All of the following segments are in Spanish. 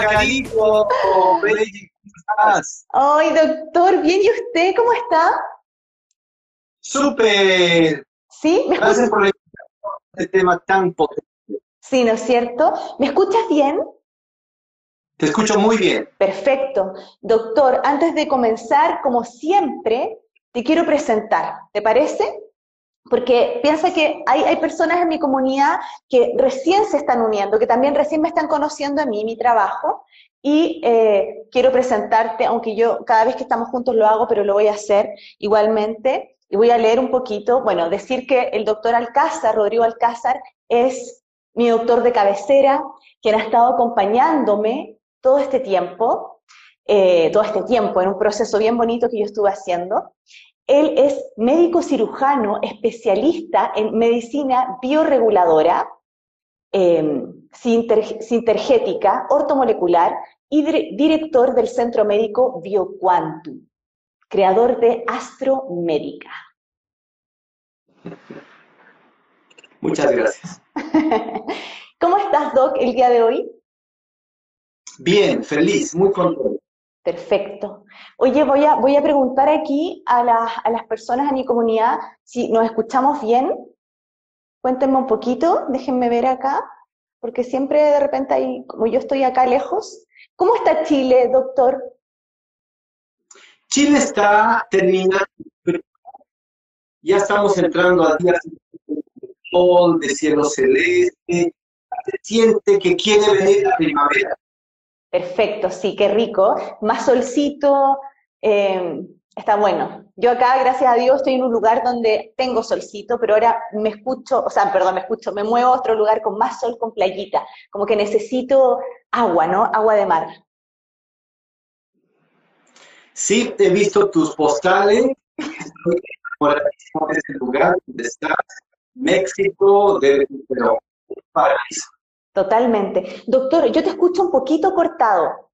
Hola, Carito. ¿Cómo estás? Ay, doctor, bien, ¿y usted cómo está? Súper. ¿Sí? ¿Me Gracias escuchas? por este tema tan potente. Sí, ¿no es cierto? ¿Me escuchas bien? Te escucho muy bien. Perfecto. Doctor, antes de comenzar, como siempre, te quiero presentar. ¿Te parece? Porque piensa que hay, hay personas en mi comunidad que recién se están uniendo, que también recién me están conociendo a mí, mi trabajo, y eh, quiero presentarte, aunque yo cada vez que estamos juntos lo hago, pero lo voy a hacer igualmente, y voy a leer un poquito, bueno, decir que el doctor Alcázar, Rodrigo Alcázar, es mi doctor de cabecera, quien ha estado acompañándome todo este tiempo, eh, todo este tiempo, en un proceso bien bonito que yo estuve haciendo. Él es médico cirujano especialista en medicina bioreguladora, eh, sinter- sintergética, ortomolecular y dire- director del Centro Médico BioQuantum, creador de Astromédica. Muchas gracias. ¿Cómo estás, Doc, el día de hoy? Bien, feliz, muy contento. Perfecto. Oye, voy a, voy a preguntar aquí a, las- a las personas de mi comunidad si nos escuchamos bien. Cuéntenme un poquito, déjenme ver acá, porque siempre de repente hay, como yo estoy acá lejos. ¿Cómo está Chile, doctor? Chile está terminando, ya estamos entrando a días de de cielo celeste. Se siente que quiere venir la primavera. Perfecto, sí, qué rico. Más solcito, eh, está bueno. Yo acá, gracias a Dios, estoy en un lugar donde tengo solcito, pero ahora me escucho, o sea, perdón, me escucho, me muevo a otro lugar con más sol, con playita, como que necesito agua, ¿no? Agua de mar. Sí, he visto tus postales. Estoy de ese lugar donde estás. México, de, pero paraíso. Totalmente. Doctor, yo te escucho un poquito cortado.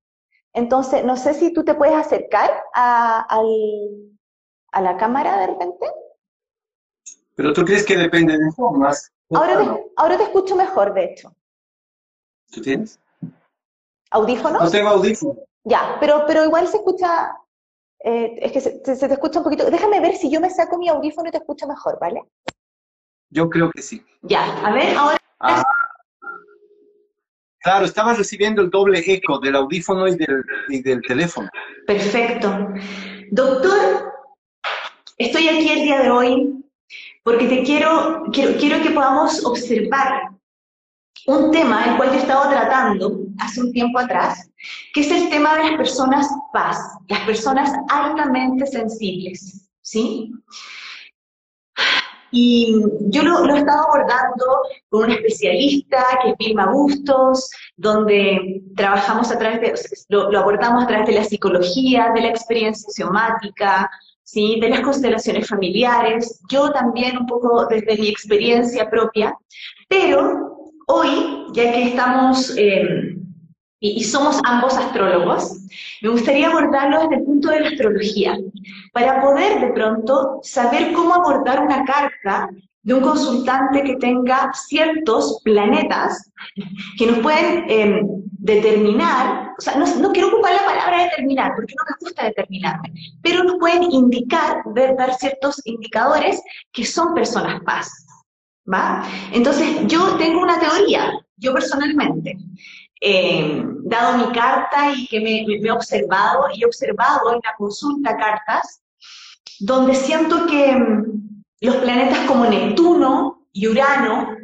Entonces, no sé si tú te puedes acercar a, al- a la cámara de repente. Pero tú crees que depende de formas. Ahora te, ahora te escucho mejor, de hecho. ¿Tú tienes? ¿Audífonos? No tengo audífono. Ya, pero, pero igual se escucha, eh, es que se te escucha un poquito. Déjame ver si yo me saco mi audífono y te escucho mejor, ¿vale? Yo creo que sí. Ya, a ver, ahora. Ah, claro, estaba recibiendo el doble eco del audífono y del, teléfono. Perfecto. Doctor, estoy aquí el día de hoy porque te quiero, quiero, quiero que podamos observar un tema el cual yo he estado tratando hace un tiempo atrás, que es el tema de las personas paz, las personas altamente sensibles, ¿sí? Y yo lo, lo he estado abordando con una especialista que es Vilma Bustos, donde trabajamos a través de, lo abordamos a través de la psicología, de la experiencia somática, ¿sí? de las constelaciones familiares, yo también un poco desde mi experiencia propia, pero hoy, ya que estamos eh, y, somos ambos astrólogos, me gustaría abordarlo desde el punto de la astrología, para poder de pronto saber cómo abordar una carta de un consultante que tenga ciertos planetas que nos pueden eh, determinar, o sea, no, no quiero ocupar la palabra determinar, porque no me gusta determinarme, pero nos pueden indicar, ver, dar ciertos indicadores que son personas paz, ¿va? Entonces, yo tengo una teoría, yo personalmente, eh, dado mi carta y que me, me- me he observado, y he observado en la consulta cartas, donde siento que mm, los planetas como Neptuno y Urano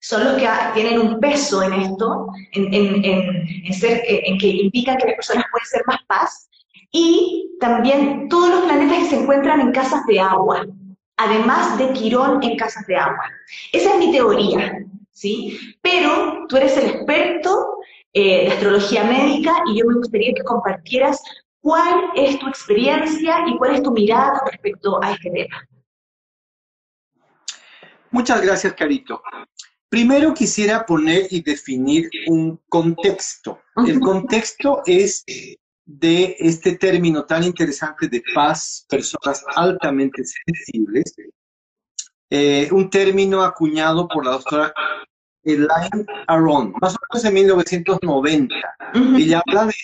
son los que tienen un peso en esto, en, en- en- en ser, eh, en que indican que las personas pueden ser más paz, y también todos los planetas que se encuentran en casas de agua, además de Quirón en casas de agua. Esa es mi teoría, ¿sí? Pero tú eres el experto eh, de astrología médica y yo me gustaría que compartieras cuál es tu experiencia y cuál es tu mirada con respecto a este tema. Muchas gracias, Carito. Primero quisiera poner y definir un contexto. El contexto es de este término tan interesante de paz, personas altamente sensibles, eh, un término acuñado por la doctora Elaine Aron, más o menos en 1990. Ella habla de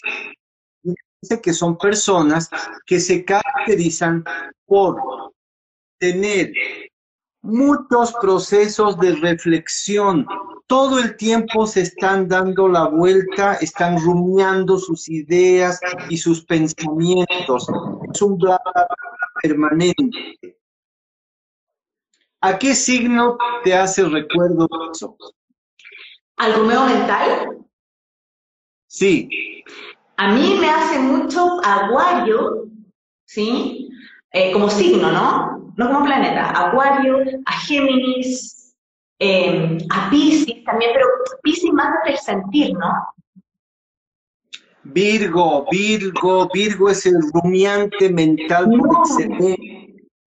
dice que son personas que se caracterizan por tener muchos procesos de reflexión. Todo el tiempo se están dando la vuelta, están rumiando sus ideas y sus pensamientos. Es un bla, permanente. ¿A qué signo te hace recuerdo eso? ¿Al rumeo mental? Sí. A mí me hace mucho Acuario, ¿sí? Eh, como signo, ¿no? No como planeta. Acuario, a Géminis, eh, a Pisces también, pero Pisces más desde el sentir, ¿no? Virgo, Virgo, Virgo es el rumiante mental No. por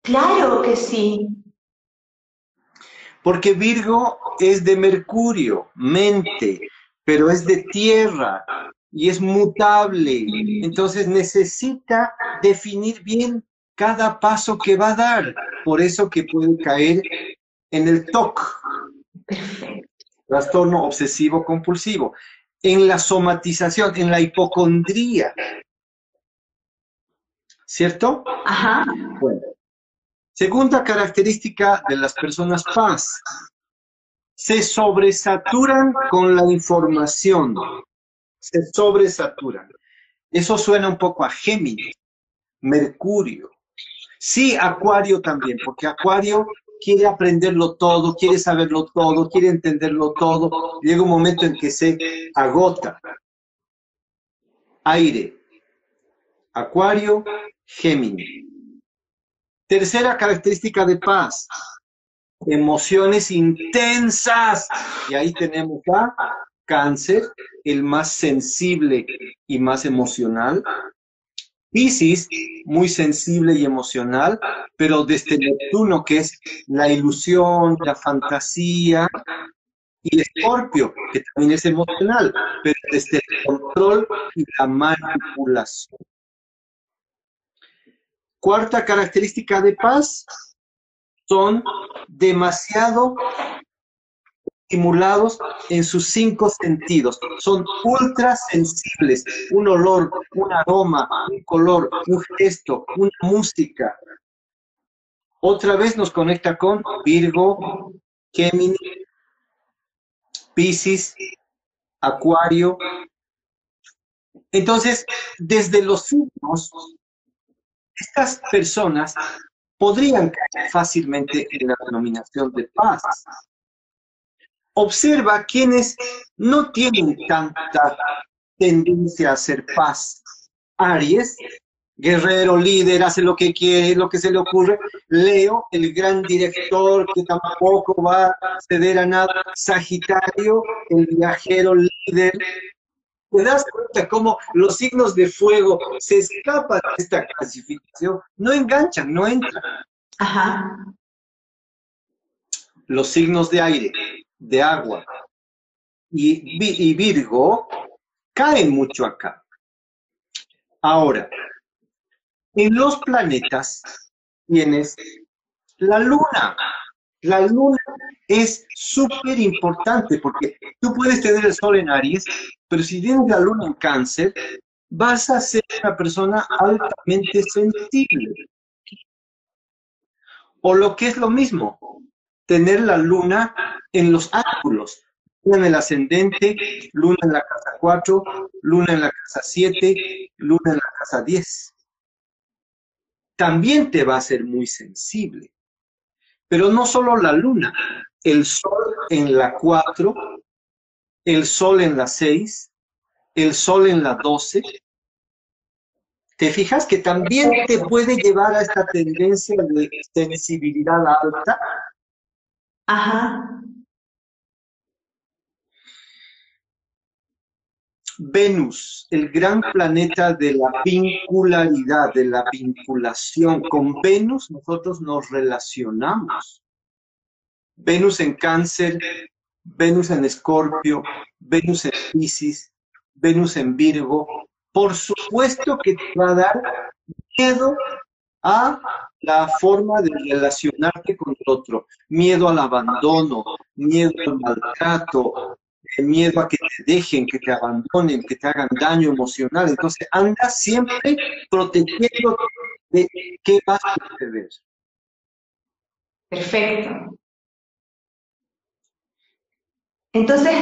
Claro que sí. Porque Virgo es de Mercurio, mente, pero es de tierra y es mutable. Entonces necesita definir bien cada paso que va a dar. Por eso que puede caer en el TOC, trastorno obsesivo compulsivo, en la somatización, en la hipocondría. ¿Cierto? Ajá. Bueno. Segunda característica de las personas paz. Se sobresaturan con la información. Se sobresaturan. Eso suena un poco a Géminis, Mercurio. Sí, Acuario también, porque Acuario quiere aprenderlo todo, quiere saberlo todo, quiere entenderlo todo. Llega un momento en que se agota. Aire. Acuario, Géminis. Tercera característica de paz, emociones intensas. Y ahí tenemos a cáncer, el más sensible y más emocional. Piscis, muy sensible y emocional, pero desde Neptuno, que es la ilusión, la fantasía, y Escorpio, que también es emocional, pero desde el control y la manipulación. Cuarta característica de paz, son demasiado estimulados en sus cinco sentidos. Son ultra sensibles. Un olor, un aroma, un color, un gesto, una música. Otra vez nos conecta con Virgo, Géminis, Piscis, Acuario. Entonces, desde los signos, estas personas podrían caer fácilmente en la denominación de paz. Observa quienes no tienen tanta tendencia a hacer paz. Aries, guerrero, líder, hace lo que quiere, lo que se le ocurre. Leo, el gran director que tampoco va a ceder a nada. Sagitario, el viajero, líder. ¿Te das cuenta cómo los signos de fuego se escapan de esta clasificación? No enganchan, no entran. Ajá. Los signos de aire, de agua y, y Virgo caen mucho acá. Ahora, en los planetas tienes la luna. La luna es súper importante porque tú puedes tener el sol en Aries, pero si tienes la luna en cáncer, vas a ser una persona altamente sensible. O lo que es lo mismo, tener la luna en los ángulos. Luna en el ascendente, luna en la casa 4, luna en la casa 7, luna en la casa 10. También te va a ser muy sensible. Pero no solo la luna, el sol en la 4, el sol en la 6, el sol en la 12. ¿Te fijas que también te puede llevar a esta tendencia de sensibilidad alta? Ajá. Venus, el gran planeta de la vincularidad, de la vinculación. Con Venus nosotros nos relacionamos. Venus en cáncer, Venus en escorpio, Venus en Piscis, Venus en Virgo. Por supuesto que te va a dar miedo a la forma de relacionarte con otro. Miedo al abandono, miedo al maltrato, eh, miedo a que te dejen, que te abandonen, que te hagan daño emocional. Entonces, anda siempre protegiendo de qué va a suceder. Perfecto. Entonces,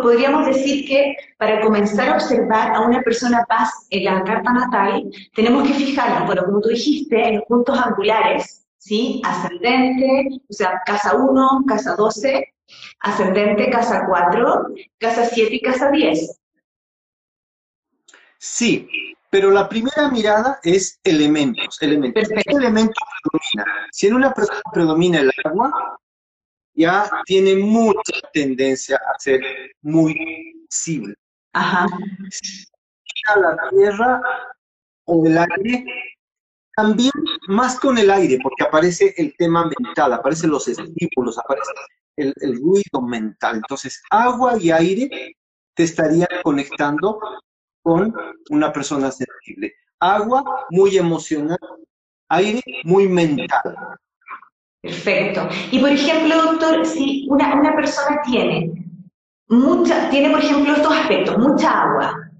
podríamos decir que para comenzar a observar a una persona paz en la carta natal, tenemos que fijarnos, bueno, como tú dijiste, en los puntos angulares, ¿sí? Ascendente, o sea, casa 1, casa 12, ascendente, casa 4, casa 7 y casa 10. Sí, pero la primera mirada es elementos, elementos. ¿Qué elemento predomina? Si en una persona predomina el agua, ya tiene mucha tendencia a ser muy visible. Ajá. La tierra o el aire, también más con el aire, porque aparece el tema mental, aparecen los estímulos, aparece el, ruido mental. Entonces, agua y aire te estarían conectando con una persona sensible. Agua, muy emocional, aire, muy mental. Perfecto. Y por ejemplo, doctor, si una, una persona tiene mucha, tiene por ejemplo estos aspectos, mucha agua,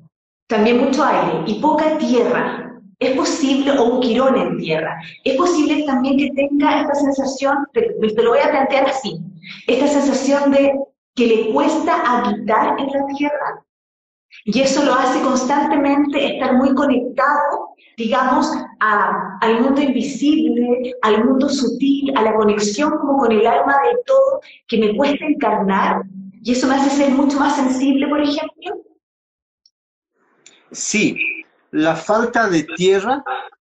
también mucho aire y poca tierra, es posible, o un quirón en tierra, es posible también que tenga esta sensación, te, te lo voy a plantear así, esta sensación de que le cuesta habitar en la tierra. Y eso lo hace constantemente estar muy conectado digamos, al mundo invisible, al mundo sutil, a la conexión como con el alma del todo, que me cuesta encarnar, y eso me hace ser mucho más sensible, por ejemplo? Sí, la falta de tierra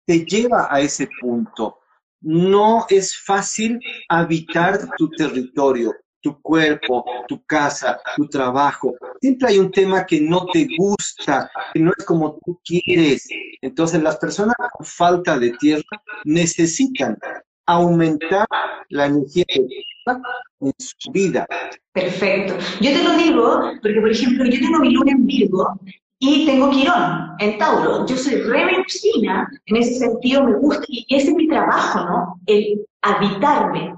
te lleva a ese punto. No es fácil habitar tu territorio, tu cuerpo, tu casa, tu trabajo. Siempre hay un tema que no te gusta, que no es como tú quieres. Entonces las personas con falta de tierra necesitan aumentar la energía de en su vida. Perfecto. Yo te lo digo porque, por ejemplo, yo tengo mi luna en Virgo y tengo Quirón en Tauro. Yo soy re en ese sentido me gusta, y ese es mi trabajo, ¿no? El habitarme.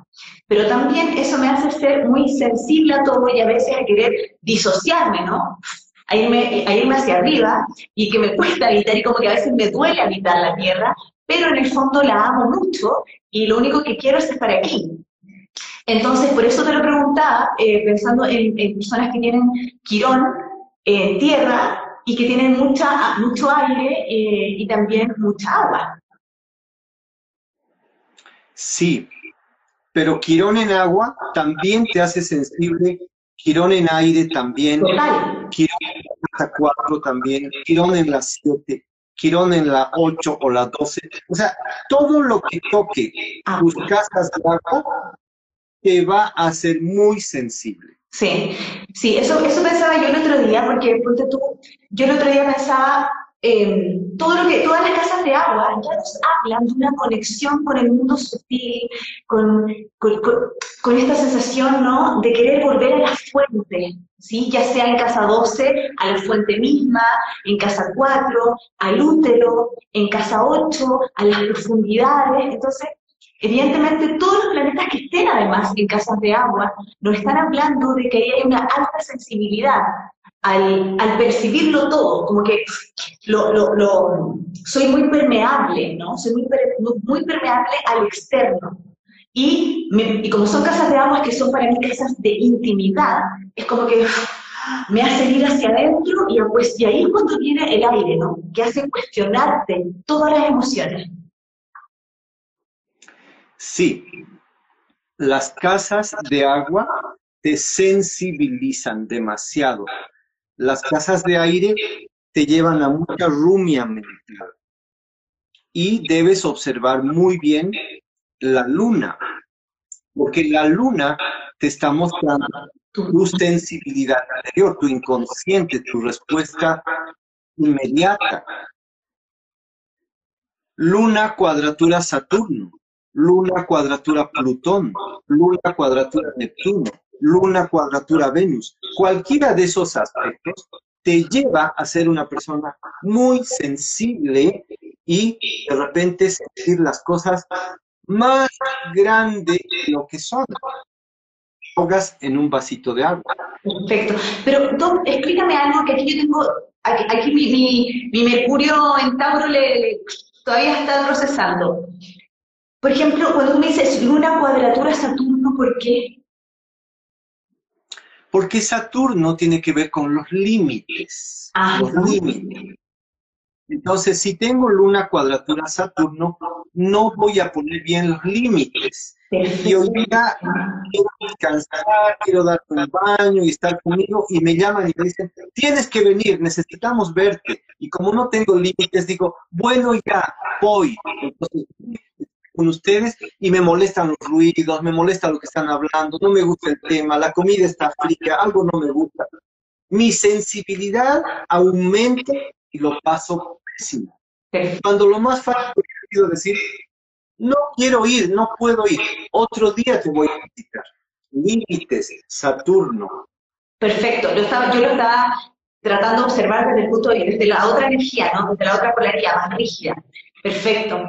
Pero también eso me hace ser muy sensible a todo y a veces a querer disociarme, ¿no? A irme, a irme hacia arriba y que me cuesta habitar y como que a veces me duele habitar la tierra, pero en el fondo la amo mucho y lo único que quiero es estar aquí. Entonces, por eso te lo preguntaba, eh, pensando en, personas que tienen Quirón en tierra y que tienen mucha, mucho aire eh, y también mucha agua. Sí, pero Quirón en agua también te hace sensible, Quirón en aire también, Quirón en la 4 también, Quirón en la 7, Quirón en la 8 o la 12. O sea, todo lo que toque ah. tus casas de agua te va a hacer muy sensible. Sí, sí, eso, eso pensaba yo el otro día, porque tú, yo el otro día pensaba, Em, todo lo que, todas las casas de agua ya nos hablan de una conexión con el mundo sutil, con, con, esta sensación ¿no? de querer volver a la fuente, ¿sí? ya sea en casa 12, a la fuente misma, en casa 4, al útero, en casa 8, a las profundidades. Entonces, evidentemente todos los planetas que estén además en casas de agua nos están hablando de que hay una alta sensibilidad al, percibirlo todo, como que lo, lo, soy muy permeable, ¿no? Soy muy, muy permeable al externo. Y, y, como son casas de aguas que son para mí casas de intimidad, es como que me hace ir hacia adentro y, pues, y ahí es cuando viene el aire, ¿no? Que hace cuestionarte todas las emociones. Sí, las casas de agua te sensibilizan demasiado las casas de aire te llevan a mucha rumia mental. Y debes observar muy bien la luna, porque la luna te está mostrando tu sensibilidad interior, tu inconsciente, tu respuesta inmediata. Luna cuadratura Saturno, luna cuadratura Plutón, luna cuadratura Neptuno luna, cuadratura, Venus. Cualquiera de esos aspectos te lleva a ser una persona muy sensible y de repente sentir las cosas más grandes de lo que son. Ahogas en un vasito de agua. Perfecto. Pero, Doc, explícame algo que aquí yo tengo, aquí, mi, mi, mercurio en Tauro le, todavía está procesando. Por ejemplo, cuando tú me dices luna cuadratura Saturno, ¿por qué? Porque Saturno tiene que ver con los límites. Ah, los límites. Entonces, si tengo luna cuadratura Saturno, no voy a poner bien los límites. Y hoy día quiero descansar, quiero dar un baño y estar conmigo, y me llaman y me dicen, tienes que venir, necesitamos verte. Y como no tengo límites, digo, bueno, ya, voy. Entonces, con ustedes y me molestan los ruidos, me molesta lo que están hablando, no me gusta el tema, la comida está fría, algo no me gusta. Mi sensibilidad aumenta y lo paso pésimo. Cuando lo más fácil es decir, no quiero ir, no puedo ir, otro día te voy a visitar. Límites, Saturno. Perfecto, yo, estaba, yo lo estaba tratando de observar desde el punto de desde la otra energía, ¿no? Desde la otra polaridad más rígida. Perfecto.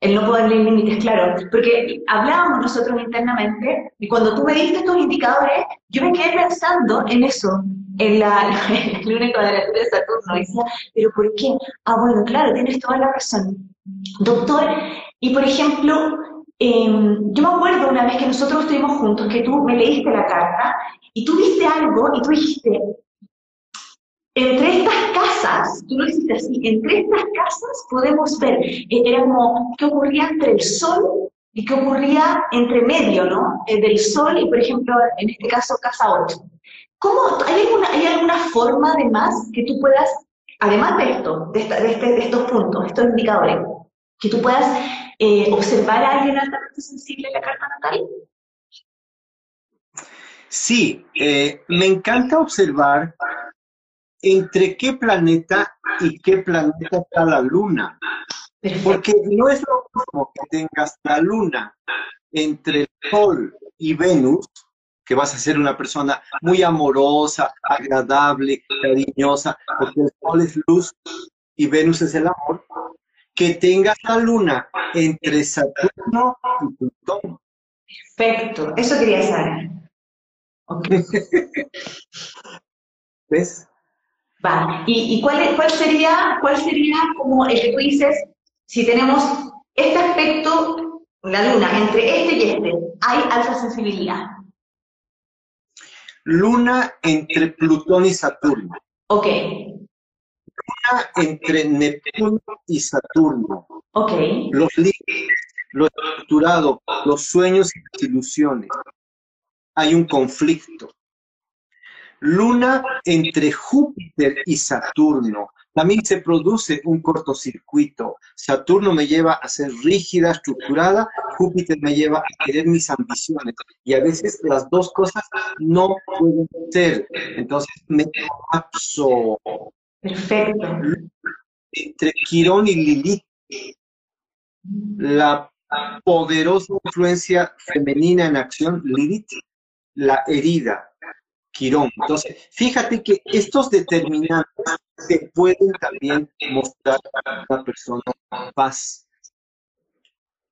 El no ponerle límites, claro. Porque hablábamos nosotros internamente y cuando tú me diste estos indicadores, yo me quedé pensando en eso, en la, luna cuadratura de Saturno. Y decía, ¿pero por qué? Ah, bueno, claro, tienes toda la razón. Doctor, y por ejemplo, em, yo me acuerdo una vez que nosotros estuvimos juntos, que tú me leíste la carta y tú viste algo y tú dijiste, entre estas casas, tú lo hiciste así, entre estas casas podemos ver, eh, era como, ¿qué ocurría entre el sol y qué ocurría entre medio, ¿no? Eh, del sol y, por ejemplo, en este caso, casa 8. ¿Cómo, hay, alguna, ¿Hay alguna forma, además, que tú puedas, además de esto, de, este, de, estos puntos, estos indicadores, que tú puedas eh, observar a alguien altamente sensible en la carta natal? Sí, me encanta observar entre qué planeta y qué planeta está la luna. Porque no es lo mismo que tengas la luna entre el Sol y Venus, que vas a ser una persona muy amorosa, agradable, cariñosa, porque el Sol es luz y Venus es el amor, que tengas la luna entre Saturno y Plutón. Perfecto, eso quería saber. ¿Ves? Va. ¿Y, cuál, cuál, sería, cuál sería como el que tú dices, si tenemos este aspecto, la luna, entre este y este, hay alta sensibilidad? Luna entre Plutón y Saturno. Ok. Luna entre Neptuno y Saturno. Ok. Los límites, lo estructurado, los sueños y las ilusiones. Hay un conflicto. Luna entre Júpiter y Saturno. También se produce un cortocircuito. Saturno me lleva a ser rígida, estructurada, Júpiter me lleva a querer mis ambiciones. Y a veces las dos cosas no pueden ser. Entonces me colapso. Perfecto. Entre Quirón y Lilith, la poderosa influencia femenina en acción, Lilith, la herida, Entonces, fíjate que estos determinantes pueden también mostrar a una persona paz.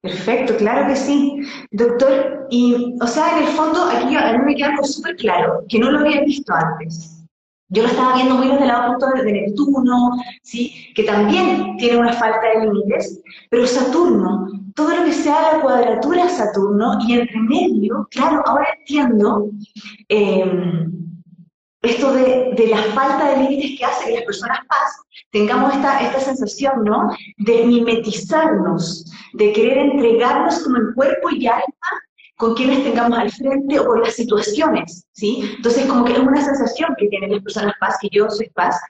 Perfecto, claro que sí. Doctor, y, o sea, en el fondo, aquí a mí me queda algo súper claro, que no lo había visto antes. Yo lo estaba viendo muy desde el lado punto de Neptuno, ¿sí? que también tiene una falta de límites, pero Saturno, todo lo que sea la cuadratura Saturno, y entre medio, claro, ahora entiendo em, esto de, de, la falta de límites que hace que las personas paz tengamos esta, esta sensación, ¿no? De mimetizarnos, de querer entregarnos como en cuerpo y alma con quienes tengamos al frente o con las situaciones, ¿sí? Entonces, como que es una sensación que tienen las personas paz, que yo soy paz,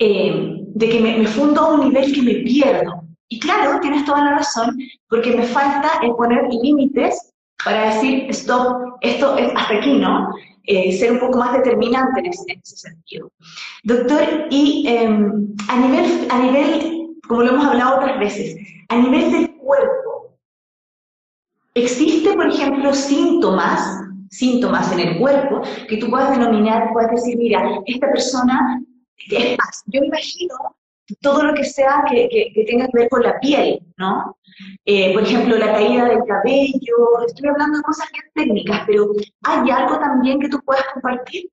eh, de que me, fundo a un nivel que me pierdo. Y claro, tienes toda la razón, porque me falta el poner límites para decir, stop, esto es hasta aquí, ¿no? Eh, ser un poco más determinante en ese, sentido. Doctor, y em, a, nivel, a nivel, como lo hemos hablado otras veces, a nivel del cuerpo, Existe, por ejemplo, síntomas, síntomas en el cuerpo que tú puedas denominar, puedes decir, mira, esta persona es paz. Yo imagino, todo lo que sea que, tenga que ver con la piel, ¿no? Eh, por ejemplo, la caída del cabello, estoy hablando de cosas bien técnicas, pero ¿hay algo también que tú puedas compartir?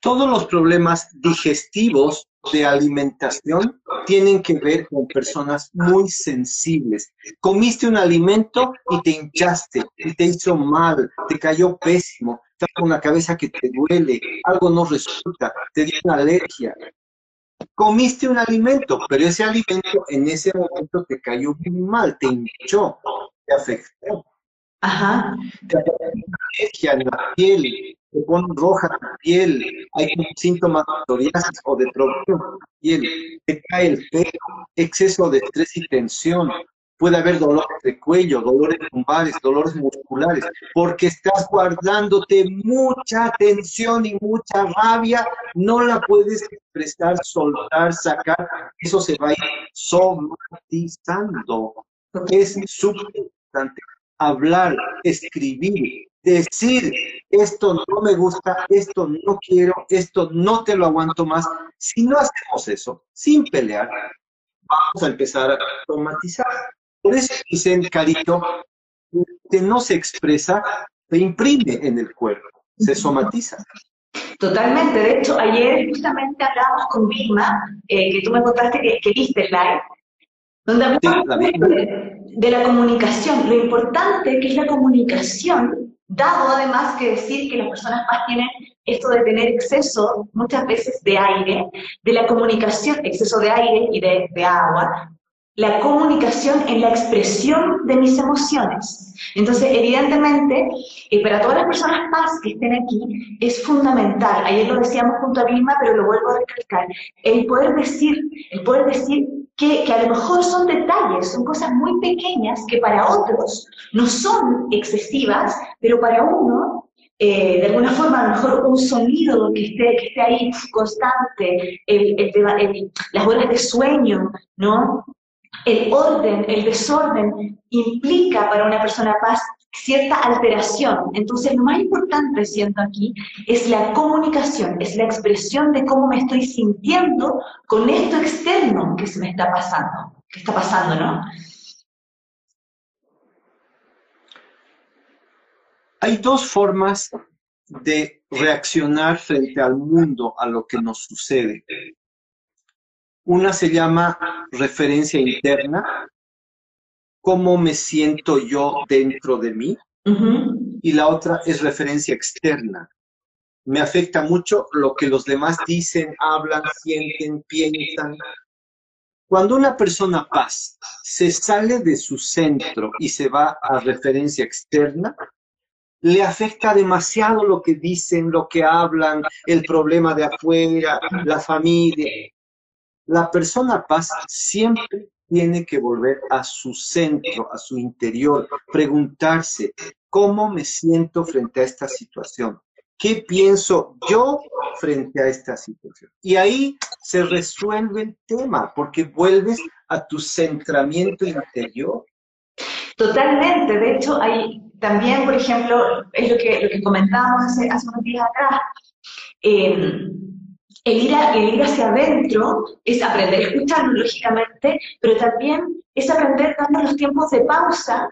Todos los problemas digestivos de alimentación tienen que ver con personas muy sensibles. Comiste un alimento y te hinchaste, y te hizo mal, te cayó pésimo, estás con una cabeza que te duele, algo no resulta, te dio una alergia. Comiste un alimento, pero ese alimento en ese momento te cayó muy mal, te hinchó, te afectó. Ajá. Te alergia en la piel, te pone roja la piel, hay síntomas de psoriasis o de problema en la piel, te cae el pelo, exceso de estrés y tensión, puede haber dolores de cuello, dolores lumbares, dolores musculares, porque estás guardándote mucha tensión y mucha rabia, no la puedes expresar, soltar, sacar, eso se va a ir somatizando. Es súper importante hablar, escribir, decir, esto no me gusta, esto no quiero, esto no te lo aguanto más. Si no hacemos eso, sin pelear, vamos a empezar a traumatizar. Por eso dicen, Carito, que no se expresa, se imprime en el cuerpo, se somatiza. Totalmente. De hecho, ayer justamente hablábamos con Vilma, eh, que tú me contaste que, que viste el live, donde hablamos de, de la comunicación, lo importante que es la comunicación Dado además que decir que las personas más tienen esto de tener exceso muchas veces de aire, de la comunicación, exceso de aire y de, agua, la comunicación en la expresión de mis emociones. Entonces, evidentemente, y para todas las personas más que estén aquí, es fundamental, ayer lo decíamos junto a Vilma, pero lo vuelvo a recalcar, el poder decir, el poder decir que, a lo mejor son detalles, son cosas muy pequeñas que para otros no son excesivas, pero para uno, eh, de alguna forma, a lo mejor un sonido que esté, que esté ahí constante, las horas de sueño, ¿no? El orden, el desorden implica para una persona paz cierta alteración. Entonces, lo más importante, siento aquí, es la comunicación, es la expresión de cómo me estoy sintiendo con esto externo que se me está pasando, que está pasando, ¿no? Hay dos formas de reaccionar frente al mundo, a lo que nos sucede. Una se llama referencia interna, cómo me siento yo dentro de mí. Y la otra es referencia externa. Me afecta mucho lo que los demás dicen, hablan, sienten, piensan. Cuando una persona paz se sale de su centro y se va a referencia externa, le afecta demasiado lo que dicen, lo que hablan, el problema de afuera, la familia. La persona paz siempre tiene que volver a su centro, a su interior, preguntarse, ¿cómo me siento frente a esta situación? ¿Qué pienso yo frente a esta situación? Y ahí se resuelve el tema, porque vuelves a tu centramiento interior. Totalmente, de hecho, hay también, por ejemplo, es lo que, lo que comentábamos hace, hace unos días atrás, eh, el ir, ir hacia adentro es aprender a escucharlo, lógicamente, pero también es aprender dando los tiempos de pausa,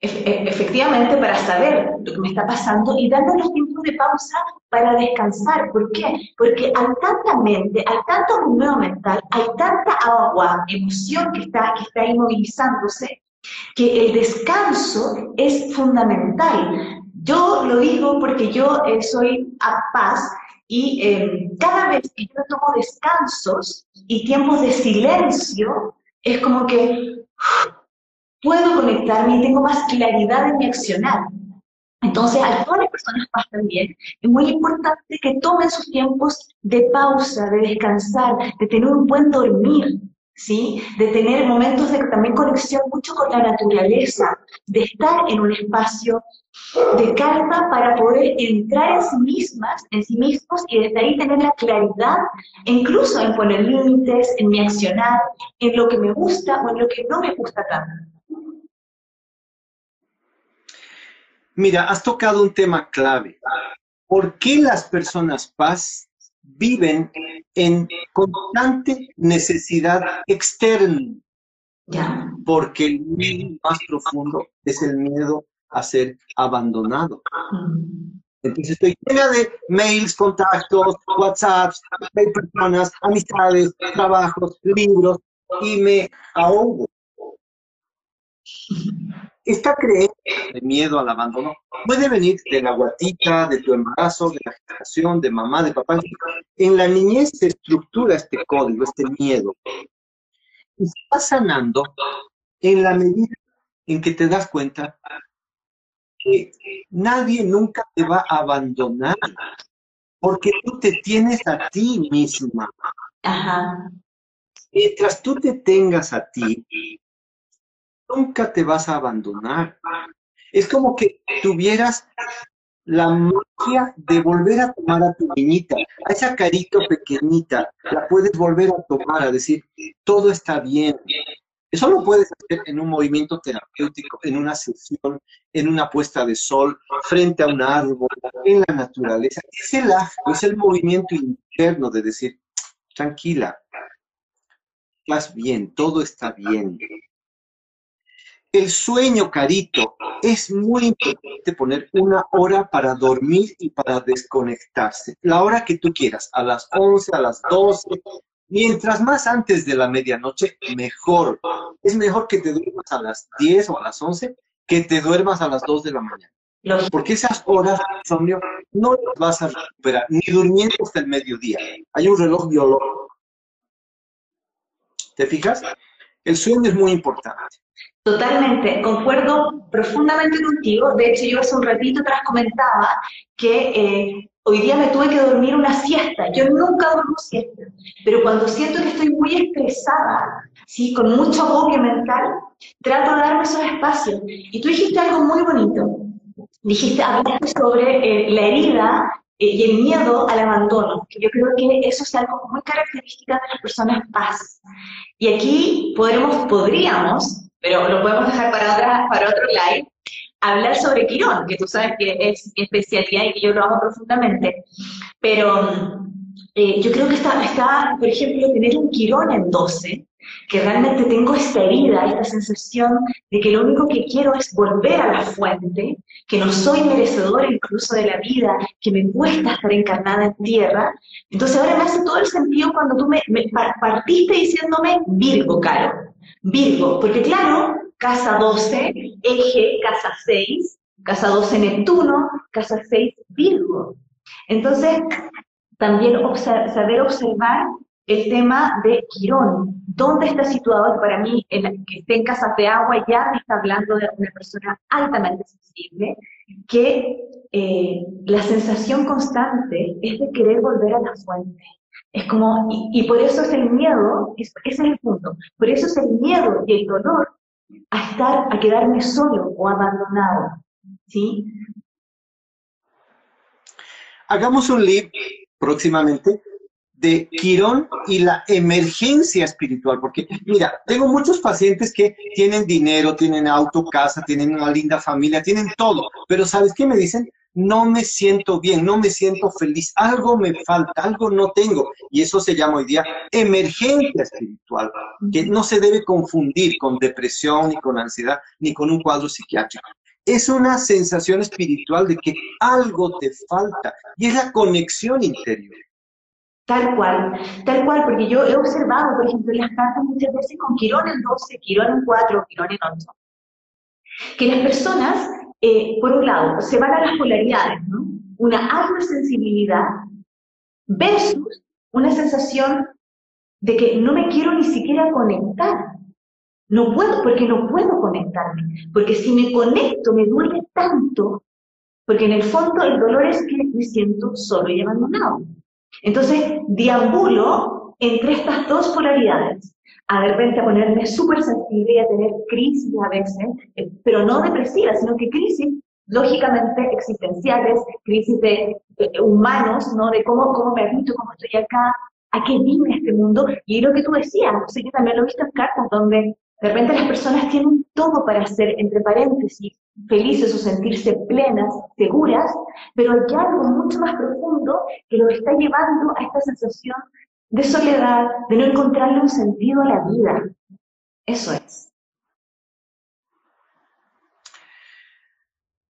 e, efectivamente, para saber lo que me está pasando y dando los tiempos de pausa para descansar. ¿Por qué? Porque hay tanta mente, hay tanto rumeo mental, hay tanta agua, emoción que está, que está inmovilizándose, que el descanso es fundamental. Yo lo digo porque yo eh, soy a paz y eh, cada vez que yo tomo descansos y tiempos de silencio, es como que puedo conectarme y tengo más claridad en mi accionar. Entonces, a todas las personas más también, es muy importante que tomen sus tiempos de pausa, de descansar, de tener un buen dormir, ¿sí? De tener momentos de también conexión mucho con la naturaleza, de estar en un espacio de calma para poder entrar en sí mismas, en sí mismos y desde ahí tener la claridad, incluso en poner límites, en mi accionar, en lo que me gusta o en lo que no me gusta tanto. Mira, has tocado un tema clave. ¿Por qué las personas paz viven en constante necesidad externa. Porque el miedo más profundo es el miedo a ser abandonado. Mm. Entonces estoy llena de mails, contactos, WhatsApps, personas, amistades, trabajos, libros, y me ahogo. Esta creencia de miedo al abandono puede venir de la guatita, de tu embarazo, de la gestación, de mamá, de papá. En la niñez se estructura este código, este miedo. Y se va sanando en la medida en que te das cuenta que nadie nunca te va a abandonar, porque tú te tienes a ti misma. Ajá. Mientras tú te tengas a ti, nunca te vas a abandonar. Es como que tuvieras la magia de volver a tomar a tu niñita, a esa carita pequeñita, la puedes volver a tomar, a decir, todo está bien. Eso lo puedes hacer en un movimiento terapéutico, en una sesión, en una puesta de sol, frente a un árbol, en la naturaleza. Es el es el movimiento interno de decir, tranquila, estás bien, todo está bien. El sueño, Carito, es muy importante poner una hora para dormir y para desconectarse. La hora que tú quieras, a las 11, a las 12, mientras más antes de la medianoche, mejor. Es mejor que te duermas a las 10 o a las 11 que te duermas a las 2 de la mañana. Porque esas horas de insomnio no las vas a recuperar, ni durmiendo hasta el mediodía. Hay un reloj biológico. ¿Te fijas? El sueño es muy importante. Totalmente, concuerdo profundamente contigo. De hecho, yo hace un ratito atrás comentaba que eh, hoy día me tuve que dormir una siesta. Yo nunca duermo siesta, pero cuando siento que estoy muy estresada, ¿sí? con mucho agobio mental, trato de darme esos espacios. Y tú dijiste algo muy bonito. Dijiste, hablaste sobre eh, la herida y el miedo al abandono, que yo creo que eso es algo muy característico de las personas paz. Y aquí podremos, podríamos pero lo podemos dejar para, otra, para otro live, hablar sobre Quirón, que tú sabes que es mi especialidad y que yo lo amo profundamente. Pero eh, yo creo que está, está, por ejemplo, tener un Quirón en 12, que realmente tengo esta herida, esta sensación de que lo único que quiero es volver a la fuente, que no soy merecedora incluso de la vida, que me cuesta estar encarnada en tierra. Entonces ahora me hace todo el sentido cuando tú me, me partiste diciéndome Virgo, Caro. Virgo, porque claro, casa 12, eje, casa 6, casa 12 Neptuno, casa 6 Virgo. Entonces, también saber observar el tema de Quirón. ¿Dónde está situado? Para mí, el que esté en casas de agua ya me está hablando de una persona altamente sensible, que eh, la sensación constante es de querer volver a la fuente. Es como, y, por eso es el miedo, ese es el punto, por eso es el miedo y el dolor a estar, a quedarme solo o abandonado, ¿sí? Hagamos un live próximamente de Quirón y la emergencia espiritual, porque mira, tengo muchos pacientes que tienen dinero, tienen auto, casa, tienen una linda familia, tienen todo, pero ¿sabes qué me dicen? no me siento bien, no me siento feliz, algo me falta, algo no tengo. Y eso se llama hoy día emergencia espiritual, que no se debe confundir con depresión, ni con ansiedad, ni con un cuadro psiquiátrico. Es una sensación espiritual de que algo te falta y es la conexión interior. Tal cual, tal cual, porque yo he observado, por ejemplo, en las cartas muchas veces con Quirón en 12, Quirón en 4, Quirón en 8, que las personas eh, por un lado, se van a las polaridades, ¿no? Una sensibilidad versus una sensación de que no me quiero ni siquiera conectar. No puedo, porque no puedo conectarme. Porque si me conecto me duele tanto, porque en el fondo el dolor es que me siento solo y abandonado. Entonces, deambulo entre estas dos polaridades a de repente a ponerme súper sensible y a tener crisis a veces, eh, pero no depresivas, sino que crisis lógicamente existenciales, crisis de, humanos, ¿no? De cómo, cómo me habito, cómo estoy acá, a qué vine este mundo. Y lo que tú decías, no sé, que también lo he visto en cartas donde de repente las personas tienen todo para hacer, entre paréntesis, felices o sentirse plenas, seguras, pero hay algo mucho más profundo que los está llevando a esta sensación de soledad, de no encontrarle un sentido a la vida. Eso es.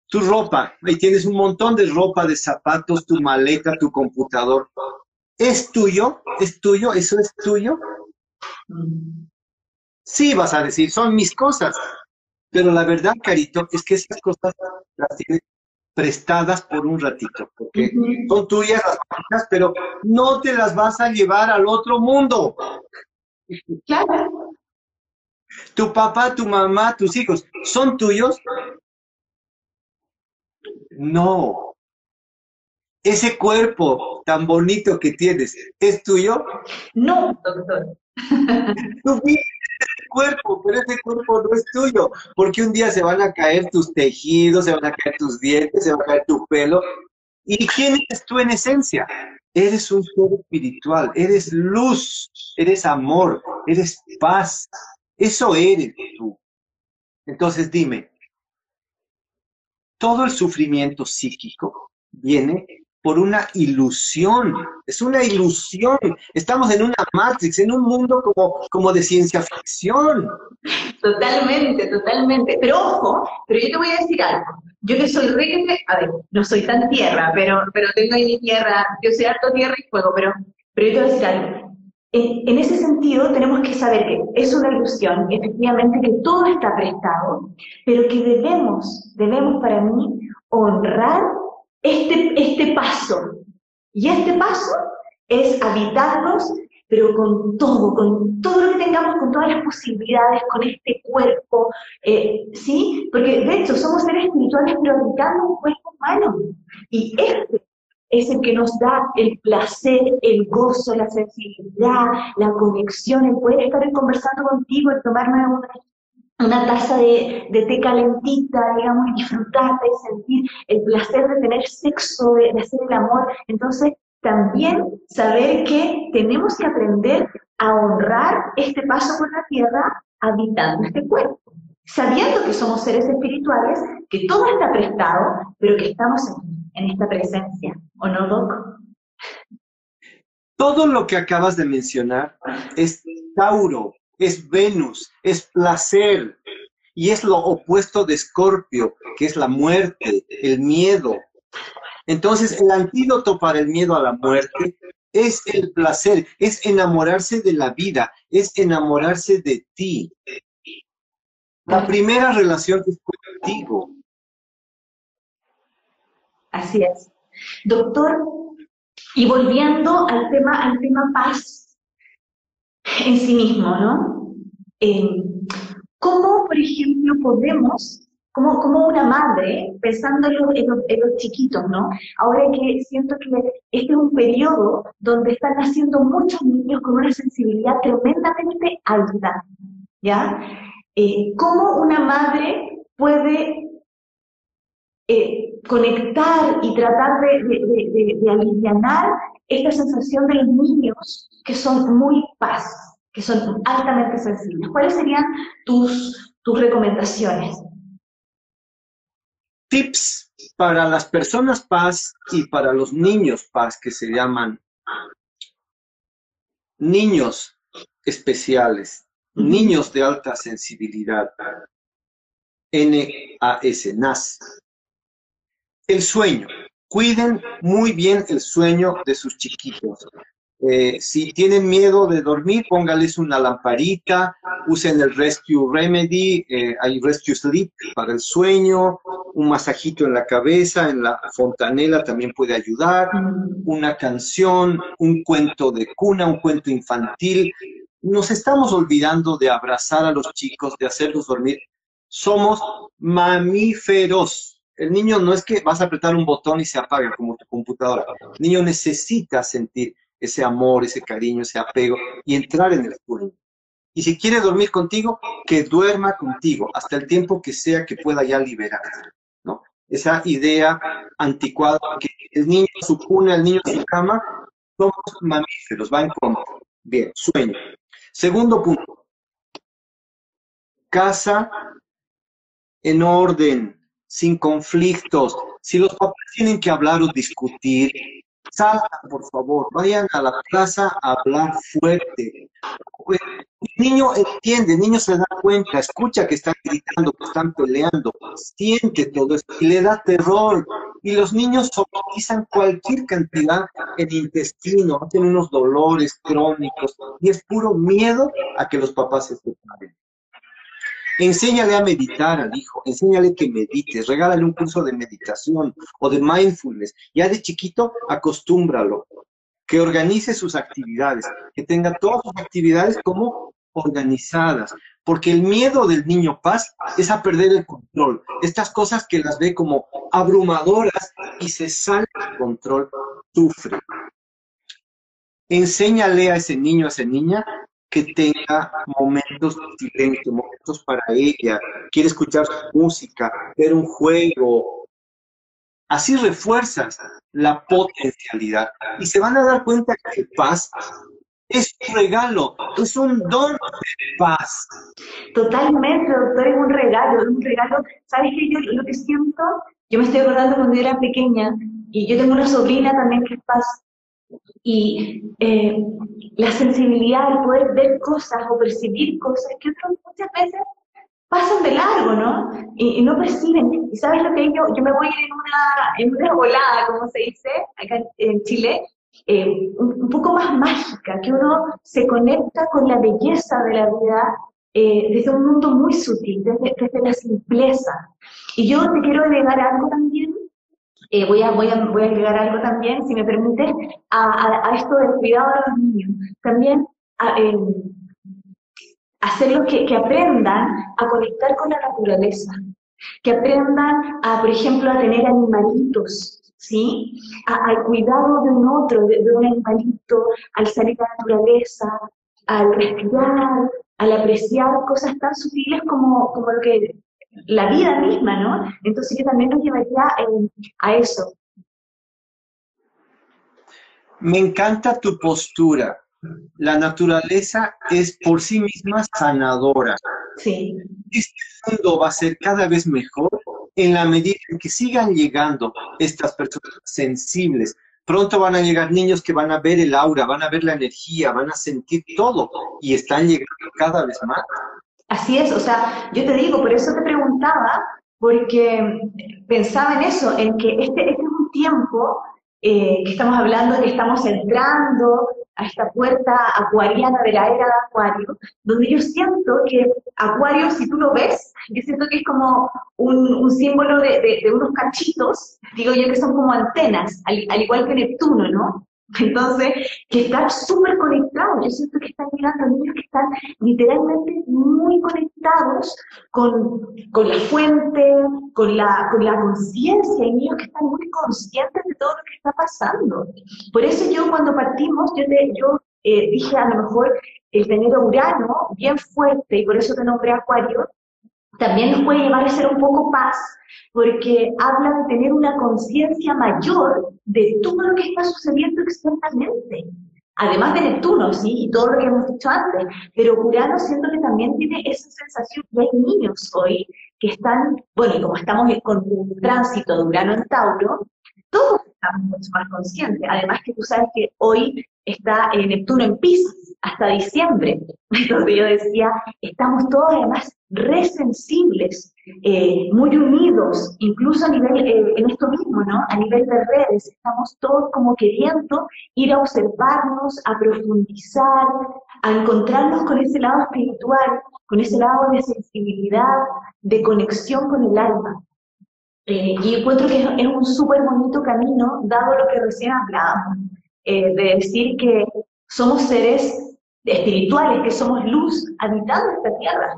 Tu ropa, ahí tienes un montón de ropa, de zapatos, tu maleta, tu computador. ¿Es tuyo? ¿Es tuyo? ¿Eso es tuyo? Sí, vas a decir, son mis cosas. Pero la verdad, Carito, es que esas cosas las tienes prestadas por un ratito, porque son tuyas las cosas, pero no te las vas a llevar al otro mundo. Claro. Tu papá, tu mamá, tus hijos, ¿son tuyos? No. Ese cuerpo tan bonito que tienes, ¿es tuyo? No, doctor. Tú ese cuerpo, pero ese cuerpo no es tuyo, porque un día se van a caer tus tejidos, se van a caer tus dientes, se va a caer tu pelo. ¿Y quién eres tú en esencia? Eres un ser espiritual, eres luz, eres amor, eres paz. Eso eres tú. Entonces dime, todo el sufrimiento psíquico viene por una ilusión, es una ilusión. Estamos en una Matrix, en un mundo como, como de ciencia ficción. Totalmente, totalmente. Pero ojo, pero yo te voy a decir algo. Yo que soy rey, a ver, no soy tan tierra, pero, pero tengo ahí mi tierra, yo soy harto tierra y fuego, pero, pero yo te voy a decir algo. En, en, ese sentido, tenemos que saber que es una ilusión, efectivamente, que todo está prestado, pero que debemos, debemos para mí, honrar este, este paso. Y este paso es habitarnos, pero con todo, con todo lo que tengamos, con todas las posibilidades, con este cuerpo, eh, ¿sí? Porque de hecho somos seres espirituales, pero habitando un cuerpo humano. Y este es el que nos da el placer, el gozo, la sensibilidad, la conexión, el poder estar conversando contigo, el tomarme una una taza de, té calentita, digamos, y disfrutar de sentir el placer de tener sexo, de, hacer el amor. Entonces, también saber que tenemos que aprender a honrar este paso por la tierra habitando este cuerpo, sabiendo que somos seres espirituales, que todo está prestado, pero que estamos en esta presencia, ¿o no, Doc? Todo lo que acabas de mencionar es Tauro, es Venus, es placer, y es lo opuesto de Escorpio, que es la muerte, el miedo. Entonces, el antídoto para el miedo a la muerte es el placer, es enamorarse de la vida, es enamorarse de ti. La primera relación es contigo. Así es. Doctor, y volviendo al tema, al tema paz, en sí mismo, ¿no? Eh, ¿Cómo, por ejemplo, podemos, como, como una madre, pensando en los, chiquitos, ¿no? Ahora que siento que este es un periodo donde están naciendo muchos niños con una sensibilidad tremendamente alta, ¿ya? Eh, ¿Cómo una madre puede eh, conectar y tratar de, de, de, aliviar esta sensación de los niños que son muy paz, que son altamente sensibles. ¿Cuáles serían tus, tus recomendaciones? Tips para las personas paz y para los niños paz que se llaman niños especiales, niños de alta sensibilidad, NAS, NAS. El sueño. Cuiden muy bien el sueño de sus chiquitos. Eh, si tienen miedo de dormir, póngales una lamparita, usen el Rescue Remedy, eh, hay Rescue Sleep para el sueño, un masajito en la cabeza, en la fontanela también puede ayudar, una canción, un cuento de cuna, un cuento infantil. Nos estamos olvidando de abrazar a los chicos, de hacerlos dormir. Somos mamíferos. El niño no es que vas a apretar un botón y se apaga como tu computadora. El niño necesita sentir ese amor, ese cariño, ese apego y entrar en el sueño. Y si quiere dormir contigo, que duerma contigo hasta el tiempo que sea que pueda ya liberar, ¿no? Esa idea anticuada que el niño su cuna, el niño su cama, somos mamíferos, va en contra. Bien, sueño. Segundo punto. Casa en orden. sin conflictos. Si los papás tienen que hablar o discutir, salgan, por favor, vayan a la plaza a hablar fuerte. El niño entiende, el niño se da cuenta, escucha que están gritando, que están peleando, siente todo esto y le da terror. Y los niños somatizan cualquier cantidad en intestino, hacen unos dolores crónicos y es puro miedo a que los papás se separen. Enséñale a meditar al hijo, enséñale que medite, regálale un curso de meditación o de mindfulness. Ya de chiquito, acostúmbralo, que organice sus actividades, que tenga todas sus actividades como organizadas, porque el miedo del niño paz es a perder el control. Estas cosas que las ve como abrumadoras y se sale del control, sufre. Enséñale a ese niño, a esa niña, que tenga momentos de momentos para ella, quiere escuchar música, ver un juego. Así refuerzas la potencialidad y se van a dar cuenta que paz es un regalo, es un don de paz. Totalmente, doctor, es un regalo, es un regalo. ¿Sabes qué? Yo lo que siento, yo me estoy acordando cuando era pequeña y yo tengo una sobrina también que es paz y eh, la sensibilidad, el poder ver cosas o percibir cosas que otros muchas veces pasan de largo, ¿no? Y, no perciben. ¿Y sabes lo que yo, yo me voy en una, en una volada, como se dice acá en Chile, eh, un, poco más mágica, que uno se conecta con la belleza de la vida eh, desde un mundo muy sutil, desde, desde la simpleza. Y yo te quiero agregar algo también eh, voy, a, voy, a, voy a agregar algo también, si me permite, a, a, esto del cuidado de los niños. También eh, hacerlos que, que, aprendan a conectar con la naturaleza, que aprendan, a, por ejemplo, a tener animalitos, ¿sí? al cuidado de un otro, de, de, un animalito, al salir a la naturaleza, al respirar, al apreciar cosas tan sutiles como, como lo que la vida misma, ¿no? Entonces yo también nos llevaría eh, a eso. Me encanta tu postura. La naturaleza es por sí misma sanadora. Sí. Este mundo va a ser cada vez mejor en la medida en que sigan llegando estas personas sensibles. Pronto van a llegar niños que van a ver el aura, van a ver la energía, van a sentir todo y están llegando cada vez más. Así es, o sea, yo te digo, por eso te preguntaba, porque pensaba en eso, en que este, este es un tiempo eh, que estamos hablando, que estamos entrando a esta puerta acuariana de la era de Acuario, donde yo siento que Acuario, si tú lo ves, yo siento que es como un, símbolo de, unos cachitos, digo yo que son como antenas, al igual que Neptuno, ¿no? Entonces, que están súper conectados. Yo siento que están llegando niños que están literalmente muy conectados con, con la fuente, con la, con la conciencia. Hay niños que están muy conscientes de todo lo que está pasando. Por eso yo cuando partimos, yo, te, yo eh, dije a lo mejor el tener Urano bien fuerte, y por eso te nombré Acuario, también nos puede llevar a ser un poco paz, porque habla de tener una conciencia mayor de todo lo que está sucediendo externamente. Además de Neptuno, ¿sí? Y todo lo que hemos dicho antes. Pero Urano siento que también tiene esa sensación, y hay niños hoy que están, bueno, y como estamos con un tránsito de Urano en Tauro, todos estamos mucho más conscientes. Además que tú sabes que hoy está Neptuno en Pisces hasta diciembre. Entonces yo decía, estamos todos además resensibles, eh, muy unidos, incluso a nivel, eh, en esto mismo, ¿no? A nivel de redes, estamos todos como queriendo ir a observarnos, a profundizar, a encontrarnos con ese lado espiritual, con ese lado de sensibilidad, de conexión con el alma. Eh, y encuentro que es, un súper bonito camino, dado lo que recién hablábamos, de decir que somos seres espirituales, que somos luz habitando esta tierra.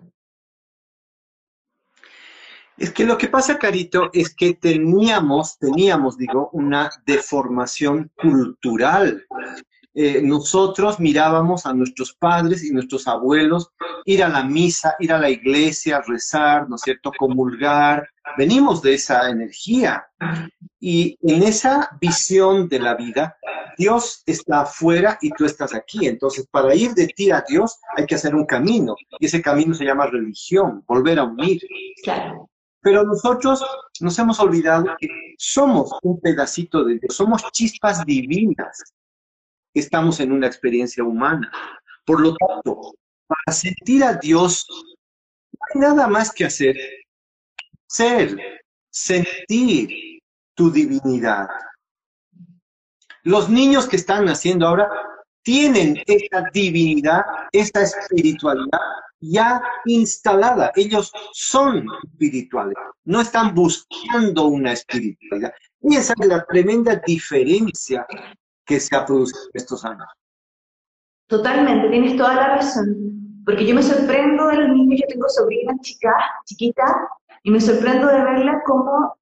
Es que lo que pasa, Carito, es que teníamos, teníamos, digo, una deformación cultural. Eh, nosotros mirábamos a nuestros padres y nuestros abuelos ir a la misa, ir a la iglesia, rezar, ¿no es cierto?, comulgar. Venimos de esa energía. Y en esa visión de la vida, Dios está afuera y tú estás aquí. Entonces, para ir de ti a Dios hay que hacer un camino. Y ese camino se llama religión, volver a unir. Claro. Pero nosotros nos hemos olvidado que somos un pedacito de Dios, somos chispas divinas. Estamos en una experiencia humana. Por lo tanto, para sentir a Dios, no hay nada más que hacer. Ser, sentir tu divinidad. Los niños que están naciendo ahora tienen esta divinidad, esta espiritualidad ya instalada. Ellos son espirituales, no están buscando una espiritualidad. Y esa es la tremenda diferencia que se ha producido en estos años. Totalmente, tienes toda la razón. Porque yo me sorprendo de los niños, yo tengo sobrinas chicas, chiquitas, y me sorprendo de verlas como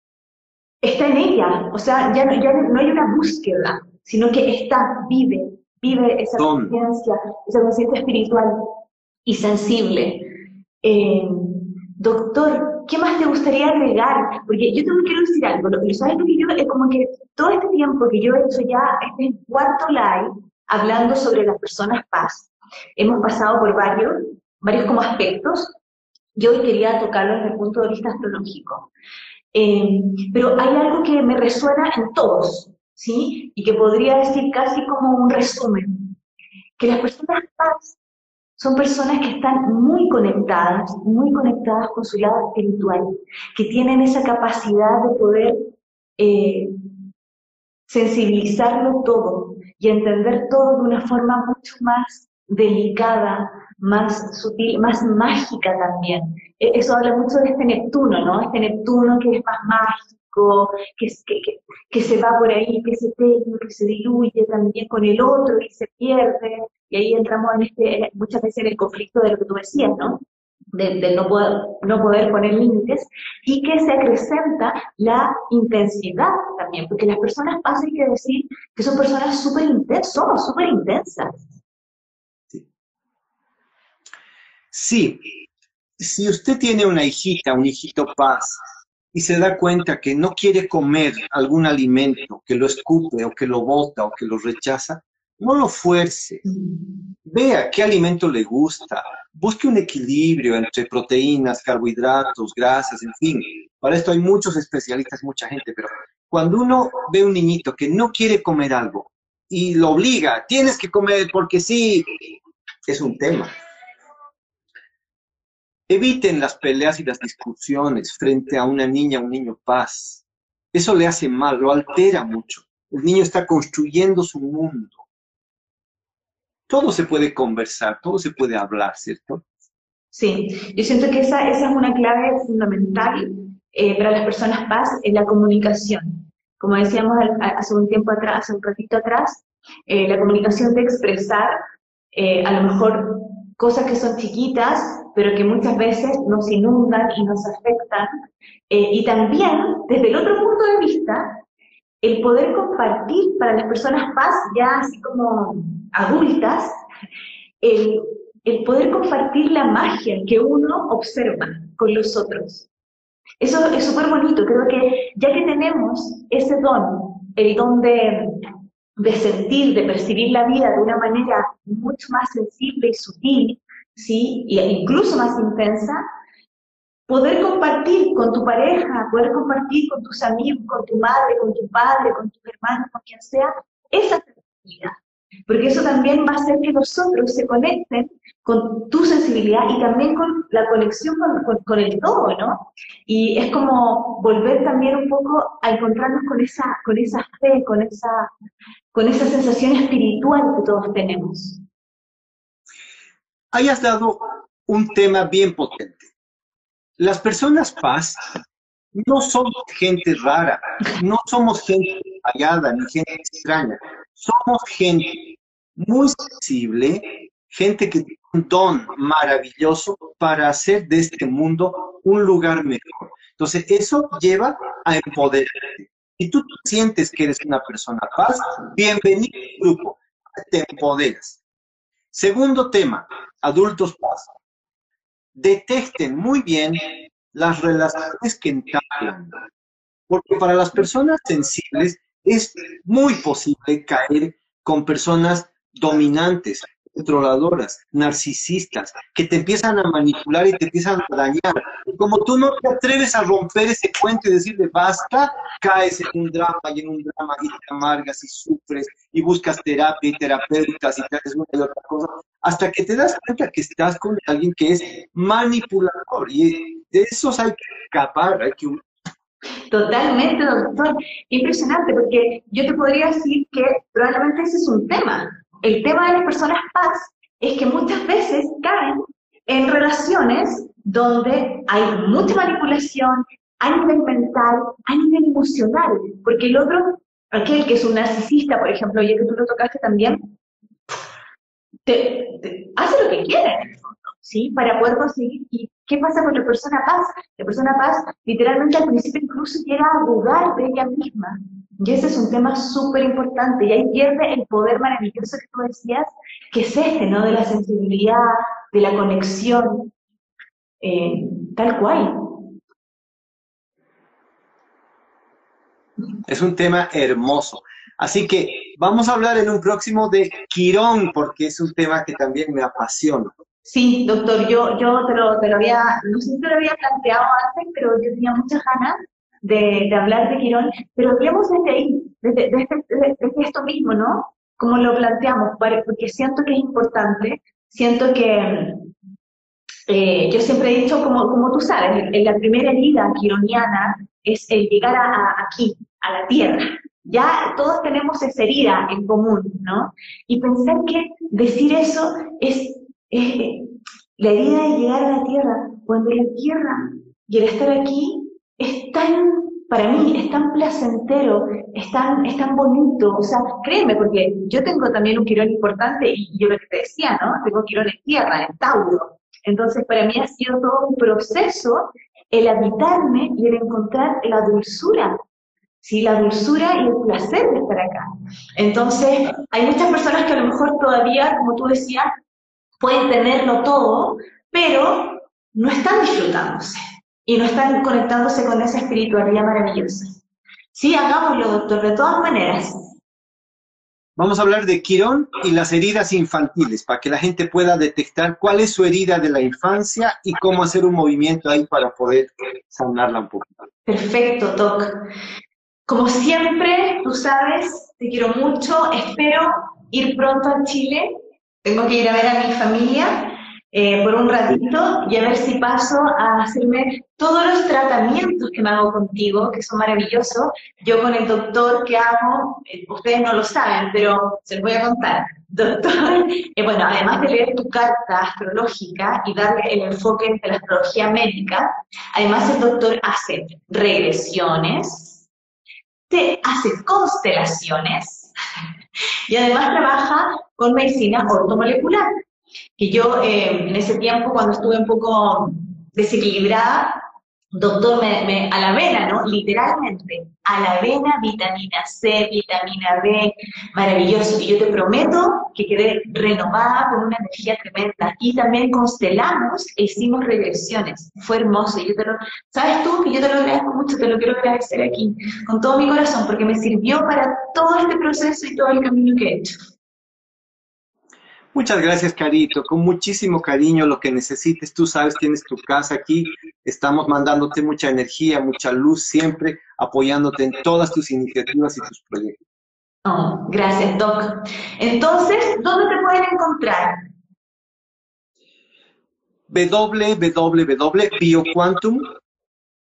está en ella. O sea, ya, ya no hay una búsqueda, sino que está, vive, vive esa conciencia, esa conciencia espiritual y sensible. Eh, doctor, ¿qué más te gustaría agregar? Porque yo tengo que decir algo, lo sabes que yo es como que todo este tiempo que yo he hecho ya, este cuarto live, hablando sobre las personas paz, hemos pasado por varios, varios como aspectos, yo hoy quería tocarlo desde el punto de vista astrológico. Eh, pero hay algo que me resuena en todos, ¿sí? Y que podría decir casi como un resumen, que las personas paz son personas que están muy conectadas, muy conectadas con su lado espiritual, que tienen esa capacidad de poder eh, sensibilizarlo todo y entender todo de una forma mucho más delicada, más sutil, más mágica también. E, eso habla mucho de este Neptuno, ¿no? Este Neptuno que es más mágico que, que, que, se va por ahí, que se teje, que se diluye también con el otro y se pierde. Y ahí entramos en este, muchas veces en el conflicto de lo que tú decías, ¿no? De, no, poder, no poder poner límites y que se acrecenta la intensidad también, porque las personas pasan que decir que son personas súper intensas, somos súper intensas. Sí. sí, si usted tiene una hijita, un hijito paz, y se da cuenta que no quiere comer algún alimento, que lo escupe o que lo bota o que lo rechaza, no lo fuerce. Vea qué alimento le gusta. Busque un equilibrio entre proteínas, carbohidratos, grasas, en fin. Para esto hay muchos especialistas, mucha gente, pero cuando uno ve un niñito que no quiere comer algo y lo obliga, tienes que comer porque sí, es un tema. Eviten las peleas y las discusiones frente a una niña, un niño paz. Eso le hace mal, lo altera mucho. El niño está construyendo su mundo. Todo se puede conversar, todo se puede hablar, ¿cierto? Sí, yo siento que esa, es una clave fundamental eh, para las personas paz, en la comunicación. Como decíamos hace un tiempo atrás, hace un ratito atrás, eh, la comunicación de expresar eh, a lo mejor cosas que son chiquitas, pero que muchas veces nos inundan y nos afectan. Eh, y también, desde el otro punto de vista, el poder compartir para las personas paz, ya así como adultas, el, el poder compartir la magia que uno observa con los otros. Eso es súper bonito, creo que ya que tenemos ese don, el don de, de sentir, de percibir la vida de una manera mucho más sensible y sutil, ¿sí? Y incluso más intensa, poder compartir con tu pareja, poder compartir con tus amigos, con tu madre, con tu padre, con tus hermanos, con quien sea, esa sensibilidad. Porque eso también va a hacer que nosotros se conecten con tu sensibilidad y también con la conexión con, con, el todo, ¿no? Y es como volver también un poco a encontrarnos con esa, con esa fe, con esa, con esa sensación espiritual que todos tenemos. Hayas dado un tema bien potente. Las personas paz no somos gente rara, no somos gente fallada ni gente extraña, somos gente muy sensible, gente que tiene un don maravilloso para hacer de este mundo un lugar mejor. Entonces, eso lleva a empoderarte. Si tú sientes que eres una persona paz, bienvenido al grupo, te empoderas. Segundo tema, adultos paz. Detecten muy bien las relaciones que entablan, porque para las personas sensibles es muy posible caer con personas dominantes, controladoras, narcisistas, que te empiezan a manipular y te empiezan a dañar. Como tú no te atreves a romper ese cuento y decirle basta, caes en un drama y en un drama y te amargas y sufres y buscas terapia y terapeutas y te haces una y otra cosa, hasta que te das cuenta que estás con alguien que es manipulador y de esos hay que escapar, hay que Totalmente, doctor. Impresionante, porque yo te podría decir que probablemente ese es un tema. El tema de las personas paz es que muchas veces caen en relaciones donde hay mucha manipulación a nivel mental, a nivel emocional, porque el otro, aquel que es un narcisista, por ejemplo, ya que tú lo tocaste también, te, hace lo que quiere, ¿sí? Para poder conseguir. ¿Y qué pasa con la persona paz? La persona paz literalmente al principio incluso llega a dudar de ella misma. Y ese es un tema súper importante. Y ahí pierde el poder maravilloso que tú decías, que es este, ¿no? De la sensibilidad, de la conexión, eh, tal cual. Es un tema hermoso. Así que vamos a hablar en un próximo de Quirón, porque es un tema que también me apasiona. Sí, doctor, yo, yo te, lo, te lo había, no sé si te lo había planteado antes, pero yo tenía muchas ganas de, de hablar de Quirón, pero hablemos desde ahí, desde, desde, desde, esto mismo, ¿no? Como lo planteamos, porque siento que es importante, siento que eh, yo siempre he dicho, como, como tú sabes, en, la primera herida quironiana es el llegar a, aquí, a la tierra. Ya todos tenemos esa herida en común, ¿no? Y pensar que decir eso es la herida de llegar a la tierra, cuando la tierra y el estar aquí es tan, para mí, es tan placentero, es tan, es tan bonito, o sea, créeme, porque yo tengo también un quirón importante, y yo lo que te decía, ¿no? Tengo quirón en tierra, en Tauro. Entonces, para mí ha sido todo un proceso el habitarme y el encontrar la dulzura, ¿sí? La dulzura y el placer de estar acá. Entonces, hay muchas personas que a lo mejor todavía, como tú decías, pueden tenerlo todo, pero no están disfrutándose y no están conectándose con esa espiritualidad maravillosa. Sí, hagámoslo, doctor, de todas maneras. Vamos a hablar de Quirón y las heridas infantiles, para que la gente pueda detectar cuál es su herida de la infancia y cómo hacer un movimiento ahí para poder sanarla un poco. Perfecto, Doc. Como siempre, tú sabes, te quiero mucho, espero ir pronto a Chile tengo que ir a ver a mi familia eh, por un ratito y a ver si paso a hacerme todos los tratamientos que me hago contigo, que son maravillosos. Yo con el doctor que hago, eh, ustedes no lo saben, pero se los voy a contar. Doctor, eh, bueno, además de leer tu carta astrológica y darle el enfoque de la astrología médica, además el doctor hace regresiones, te hace constelaciones y además trabaja con medicina ortomolecular, que yo eh, en ese tiempo, cuando estuve un poco desequilibrada, doctor, me, a la vena, ¿no? Literalmente, a la vena, vitamina C, vitamina B, maravilloso. Y yo te prometo que quedé renovada con una energía tremenda. Y también constelamos e hicimos regresiones. Fue hermoso. Y yo te lo, Sabes tú que yo te lo agradezco mucho, te lo quiero agradecer aquí, con todo mi corazón, porque me sirvió para todo este proceso y todo el camino que he hecho. Muchas gracias, Carito. Con muchísimo cariño, lo que necesites, tú sabes, tienes tu casa aquí. Estamos mandándote mucha energía, mucha luz, siempre apoyándote en todas tus iniciativas y tus proyectos. Oh, gracias, Doc. Entonces, ¿dónde te pueden encontrar? www.bioquantum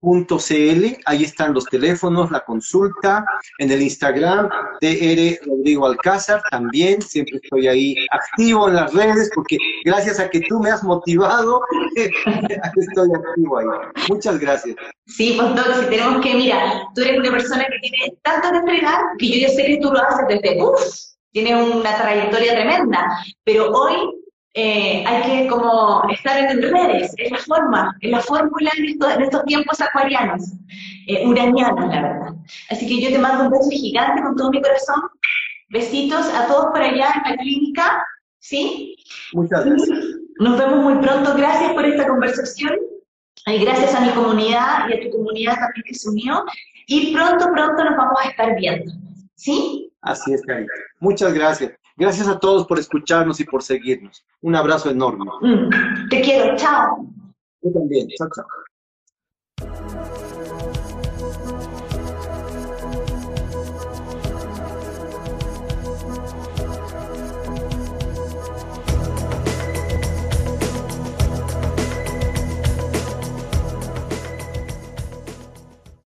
.cl, ahí están los teléfonos, la consulta, en el Instagram, DR Rodrigo Alcázar, también, siempre estoy ahí activo en las redes, porque gracias a que tú me has motivado, estoy activo ahí. Muchas gracias. Sí, pues Doc, si tenemos que, mira, tú eres una persona que tiene tanto que entregar, que yo ya sé que tú lo haces desde, uff, tiene una trayectoria tremenda, pero hoy eh, hay que como estar en redes, es la forma, es la fórmula en, estos, tiempos acuarianos, eh, uranianos, la verdad. Así que yo te mando un beso gigante con todo mi corazón. Besitos a todos por allá en la clínica, ¿sí? Muchas gracias. Nos vemos muy pronto. Gracias por esta conversación. Y gracias a mi comunidad y a tu comunidad también que se unió. Y pronto, pronto nos vamos a estar viendo. ¿Sí? Así es, Cari. Muchas gracias. Gracias a todos por escucharnos y por seguirnos. Un abrazo enorme. Mm, te quiero, chao. Yo también. Chao, chao.